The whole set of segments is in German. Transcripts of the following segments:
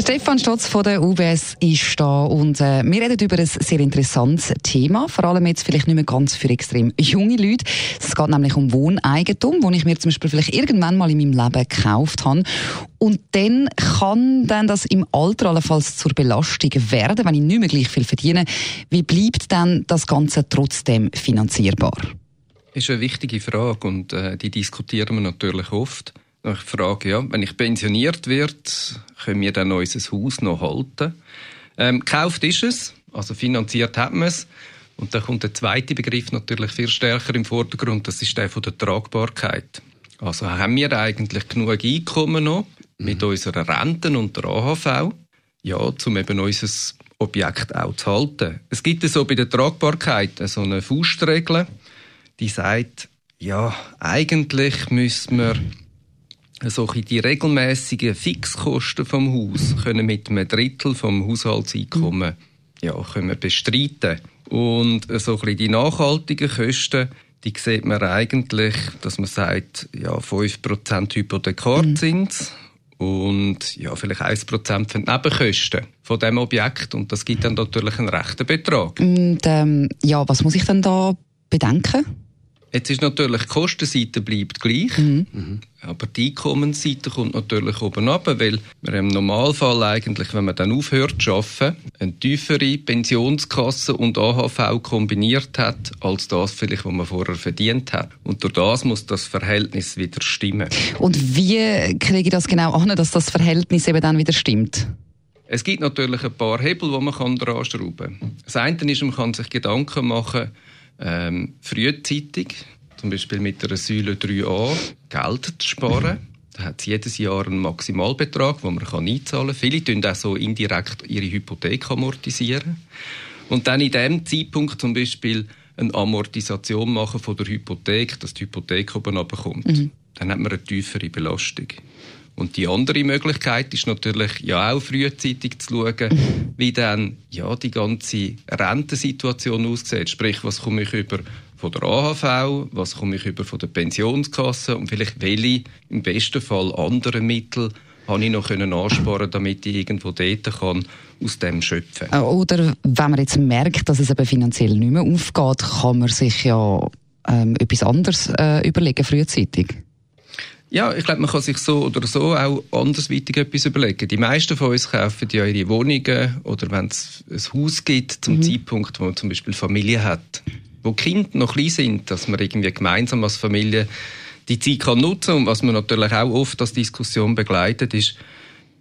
Stefan Stotz von der UBS ist da und äh, wir reden über ein sehr interessantes Thema, vor allem jetzt vielleicht nicht mehr ganz für extrem junge Leute. Es geht nämlich um Wohneigentum, wo ich mir zum Beispiel vielleicht irgendwann mal in meinem Leben gekauft habe und dann kann dann das im Alter allenfalls zur Belastung werden, wenn ich nicht mehr gleich viel verdiene. Wie bleibt dann das Ganze trotzdem finanzierbar? Das ist eine wichtige Frage und äh, die diskutieren wir natürlich oft. Ich frage, ja, wenn ich pensioniert werde, können wir dann unser Haus noch halten? Ähm, gekauft ist es, also finanziert hat man es. Und dann kommt der zweite Begriff natürlich viel stärker im Vordergrund, das ist der von der Tragbarkeit. Also haben wir eigentlich genug Einkommen noch mit mhm. unseren Renten und der AHV, ja, um eben unser Objekt auch zu halten. Es gibt so bei der Tragbarkeit so eine Faustregel, die sagt, ja, eigentlich müssen wir so die regelmäßigen Fixkosten vom Haus können mit einem Drittel vom Haushaltseinkommen ja, können wir bestreiten. Und so die nachhaltigen Kosten, die sieht man eigentlich, dass man sagt, ja, 5% Hypothekarzins mhm. und ja, vielleicht 1% für die Nebenkosten von dem Objekt. Und das gibt dann natürlich einen rechten Betrag. Und ähm, ja, was muss ich dann da bedenken? Jetzt ist natürlich die Kostenseite bleibt gleich, mhm. aber die Einkommensseite kommt natürlich oben ab, weil man im Normalfall eigentlich, wenn man dann aufhört zu arbeiten, eine tiefere Pensionskasse und AHV kombiniert hat, als das vielleicht, was man vorher verdient hat. Und durch das muss das Verhältnis wieder stimmen. Und wie kriege ich das genau an, dass das Verhältnis eben dann wieder stimmt? Es gibt natürlich ein paar Hebel, die man dran schrauben kann. Das eine ist, man kann sich Gedanken machen, ähm, frühzeitig, zum Beispiel mit der Säule 3a, Geld zu sparen. Da hat es jedes Jahr einen Maximalbetrag, den man kann einzahlen kann. Viele tun auch so indirekt ihre Hypothek amortisieren. Und dann in dem Zeitpunkt zum Beispiel eine Amortisation machen von der Hypothek, dass die Hypothek oben runterkommt. Mhm. Dann hat man eine tiefere Belastung. Und die andere Möglichkeit ist natürlich ja auch frühzeitig zu schauen, wie dann ja die ganze Rentensituation aussieht. Sprich, was komme ich über von der AHV, was komme ich über von der Pensionskasse und vielleicht welche im besten Fall andere Mittel habe ich noch können ansparen, damit ich irgendwo dort kann aus dem schöpfen. Äh, oder wenn man jetzt merkt, dass es eben finanziell nicht mehr aufgeht, kann man sich ja ähm, etwas anderes äh, überlegen frühzeitig. Ja, ich glaube, man kann sich so oder so auch andersweitig etwas überlegen. Die meisten von uns kaufen ja ihre Wohnungen oder wenn es ein Haus gibt, zum mhm. Zeitpunkt, wo man zum Beispiel Familie hat, wo Kinder noch klein sind, dass man irgendwie gemeinsam als Familie die Zeit kann nutzen und was man natürlich auch oft als Diskussion begleitet, ist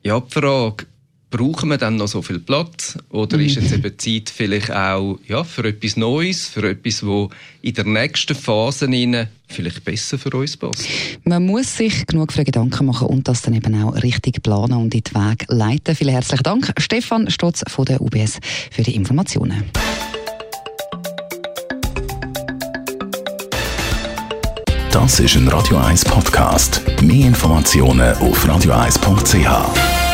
ja die Frage, brauchen wir dann noch so viel Platz? Oder ist jetzt mhm. eben Zeit vielleicht auch ja, für etwas Neues, für etwas, wo in der nächsten Phase vielleicht besser für uns passt? Man muss sich genug für Gedanken machen und das dann eben auch richtig planen und in den Weg leiten. Vielen herzlichen Dank, Stefan Stotz von der UBS, für die Informationen. Das ist ein Radio 1 Podcast. Mehr Informationen auf radio1.ch.